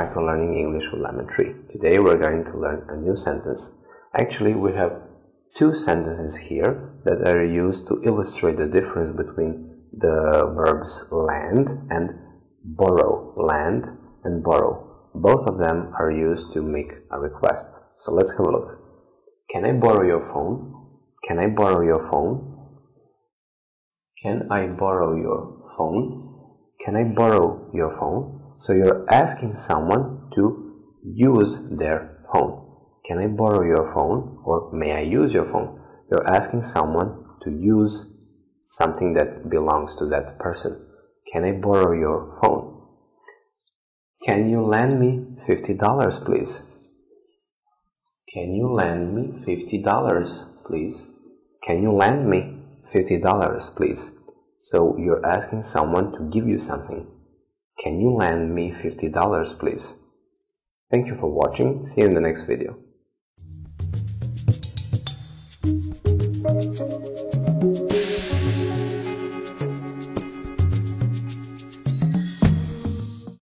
back to Learning English with Lemon Tree. Today we're going to learn a new sentence. Actually, we have two sentences here that are used to illustrate the difference between the verbs land and borrow. Land and borrow. Both of them are used to make a request. So let's have a look. Can I borrow your phone? Can I borrow your phone? Can I borrow your phone? Can I borrow your phone? So you're asking someone to use their phone. Can I borrow your phone or may I use your phone? You're asking someone to use something that belongs to that person. Can I borrow your phone? Can you lend me $50 please? Can you lend me $50 please? Can you lend me $50 please? So you're asking someone to give you something. Can you lend me $50 please? Thank you for watching. See you in the next video.